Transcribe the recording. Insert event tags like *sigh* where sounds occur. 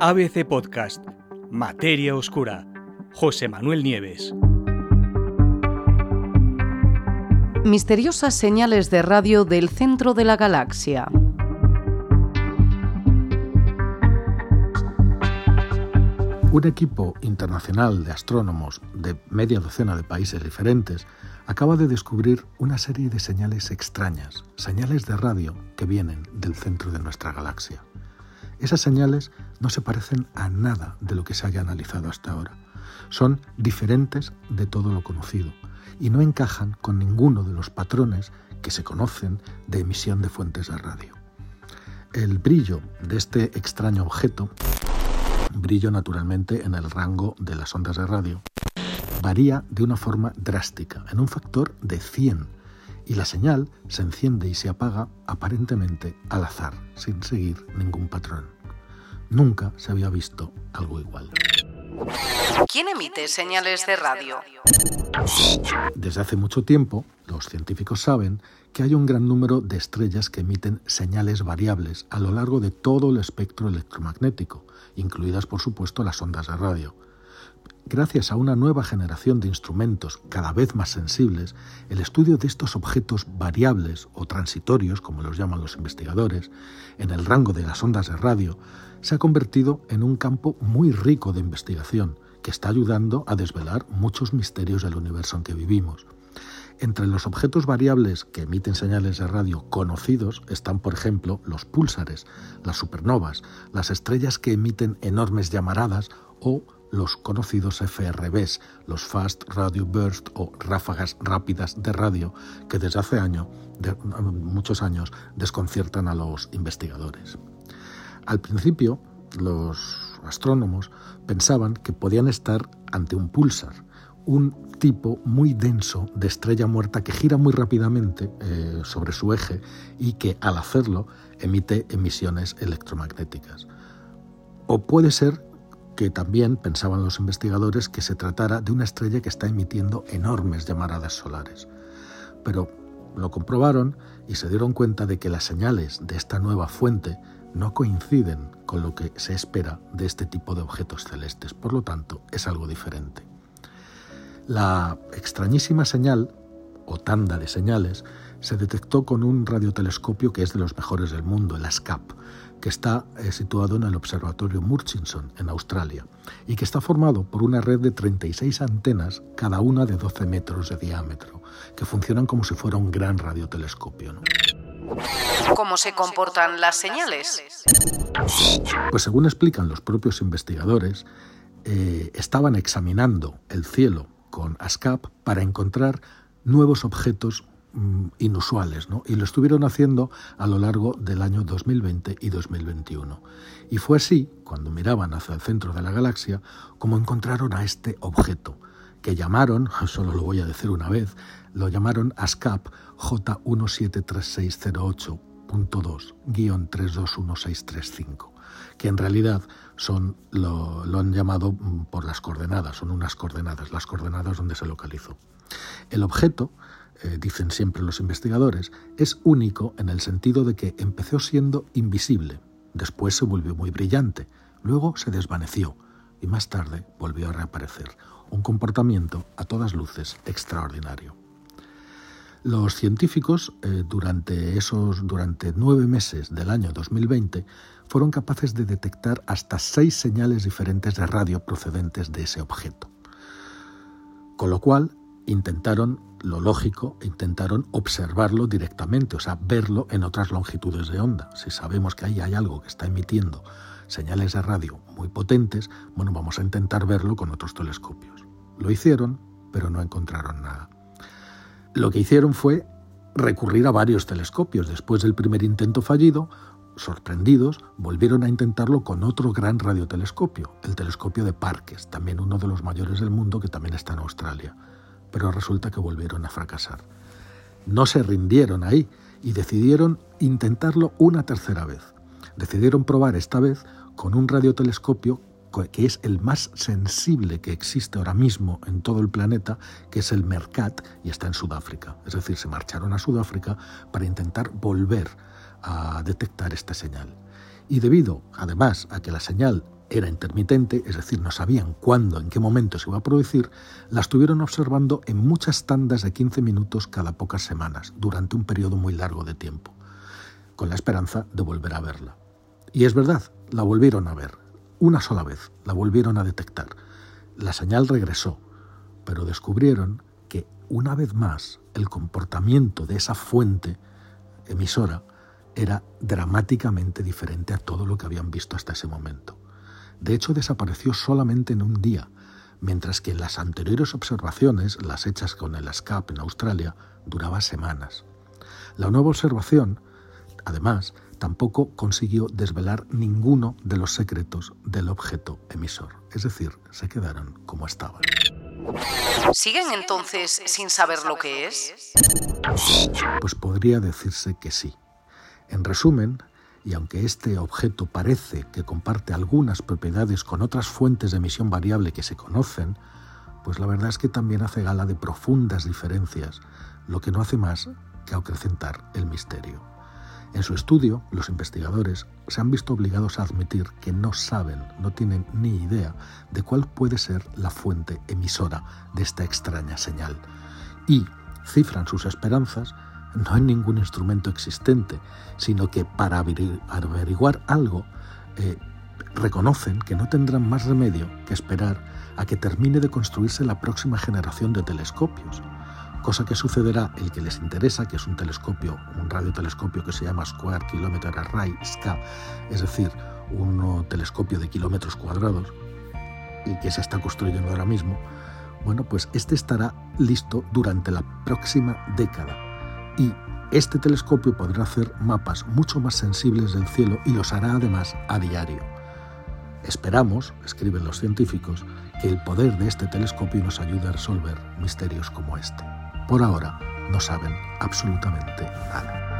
ABC Podcast, Materia Oscura, José Manuel Nieves. Misteriosas señales de radio del centro de la galaxia. Un equipo internacional de astrónomos de media docena de países diferentes acaba de descubrir una serie de señales extrañas, señales de radio que vienen del centro de nuestra galaxia. Esas señales no se parecen a nada de lo que se haya analizado hasta ahora. Son diferentes de todo lo conocido y no encajan con ninguno de los patrones que se conocen de emisión de fuentes de radio. El brillo de este extraño objeto, brillo naturalmente en el rango de las ondas de radio, varía de una forma drástica, en un factor de 100, y la señal se enciende y se apaga aparentemente al azar, sin seguir ningún patrón. Nunca se había visto algo igual. ¿Quién emite señales de radio? Desde hace mucho tiempo, los científicos saben que hay un gran número de estrellas que emiten señales variables a lo largo de todo el espectro electromagnético, incluidas por supuesto las ondas de radio. Gracias a una nueva generación de instrumentos cada vez más sensibles, el estudio de estos objetos variables o transitorios, como los llaman los investigadores, en el rango de las ondas de radio, se ha convertido en un campo muy rico de investigación que está ayudando a desvelar muchos misterios del universo en que vivimos. Entre los objetos variables que emiten señales de radio conocidos están, por ejemplo, los púlsares, las supernovas, las estrellas que emiten enormes llamaradas o los conocidos FRBs, los Fast Radio Burst o ráfagas rápidas de radio, que desde hace año, muchos años desconciertan a los investigadores. Al principio, los astrónomos pensaban que podían estar ante un pulsar, un tipo muy denso de estrella muerta que gira muy rápidamente eh, sobre su eje y que al hacerlo emite emisiones electromagnéticas. O puede ser que también pensaban los investigadores que se tratara de una estrella que está emitiendo enormes llamaradas solares. Pero lo comprobaron y se dieron cuenta de que las señales de esta nueva fuente no coinciden con lo que se espera de este tipo de objetos celestes, por lo tanto es algo diferente. La extrañísima señal, o tanda de señales, se detectó con un radiotelescopio que es de los mejores del mundo, el ASCAP, que está eh, situado en el Observatorio Murchison, en Australia, y que está formado por una red de 36 antenas, cada una de 12 metros de diámetro, que funcionan como si fuera un gran radiotelescopio. ¿Cómo se comportan las señales? Pues según explican los propios investigadores, eh, estaban examinando el cielo con ASCAP para encontrar nuevos objetos mm, inusuales, ¿no? y lo estuvieron haciendo a lo largo del año 2020 y 2021. Y fue así, cuando miraban hacia el centro de la galaxia, como encontraron a este objeto, que llamaron, *laughs* solo lo voy a decir una vez, lo llamaron ASCAP J173608.2-321635, que en realidad son, lo, han llamado mm, por las coordenadas, son unas coordenadas, las coordenadas donde se localizó. El objeto, eh, dicen siempre los investigadores, es único en el sentido de que empezó siendo invisible, después se volvió muy brillante, luego se desvaneció y más tarde volvió a reaparecer, un comportamiento a todas luces extraordinario. Los científicos, eh, durante esos durante nueve meses del año 2020, fueron capaces de detectar hasta seis señales diferentes de radio procedentes de ese objeto. Con lo cual, intentaron, lo lógico, intentaron observarlo directamente, o sea, verlo en otras longitudes de onda. Si sabemos que ahí hay algo que está emitiendo señales de radio muy potentes, bueno, vamos a intentar verlo con otros telescopios. Lo hicieron, pero no encontraron nada. Lo que hicieron fue recurrir a varios telescopios. Después del primer intento fallido, sorprendidos, volvieron a intentarlo con otro gran radiotelescopio, el telescopio de Parkes, también uno de los mayores del mundo que también está en Australia. Pero resulta que volvieron a fracasar. No se rindieron ahí y decidieron intentarlo una tercera vez. Decidieron probar esta vez con un radiotelescopio que es el más sensible que existe ahora mismo en todo el planeta, que es el MERCAT, y está en Sudáfrica. Es decir, se marcharon a Sudáfrica para intentar volver a detectar esta señal. Y debido, además, a que la señal era intermitente, es decir, no sabían cuándo, en qué momento se iba a producir, la estuvieron observando en muchas tandas de 15 minutos cada pocas semanas, durante un periodo muy largo de tiempo, con la esperanza de volver a verla. Y es verdad, la volvieron a ver, una sola vez, la volvieron a detectar. La señal regresó, pero descubrieron que una vez más el comportamiento de esa fuente emisora era dramáticamente diferente a todo lo que habían visto hasta ese momento. De hecho, desapareció solamente en un día, mientras que las anteriores observaciones, las hechas con el SCAP en Australia, duraba semanas. La nueva observación, además, tampoco consiguió desvelar ninguno de los secretos del objeto emisor, es decir, se quedaron como estaban. ¿Siguen entonces sin saber lo que es? Pues podría decirse que sí. En resumen, y aunque este objeto parece que comparte algunas propiedades con otras fuentes de emisión variable que se conocen, pues la verdad es que también hace gala de profundas diferencias, lo que no hace más que acrecentar el misterio. En su estudio, los investigadores se han visto obligados a admitir que no saben, no tienen ni idea de cuál puede ser la fuente emisora de esta extraña señal. Y cifran sus esperanzas no en ningún instrumento existente, sino que para averiguar algo eh, reconocen que no tendrán más remedio que esperar a que termine de construirse la próxima generación de telescopios, cosa que sucederá el que les interesa, que es un telescopio, un radiotelescopio que se llama Square Kilometer Array, SCA, es decir, un telescopio de kilómetros cuadrados y que se está construyendo ahora mismo, bueno, pues este estará listo durante la próxima década y este telescopio podrá hacer mapas mucho más sensibles del cielo y los hará además a diario. Esperamos, escriben los científicos, que el poder de este telescopio nos ayude a resolver misterios como este. Por ahora no saben absolutamente nada.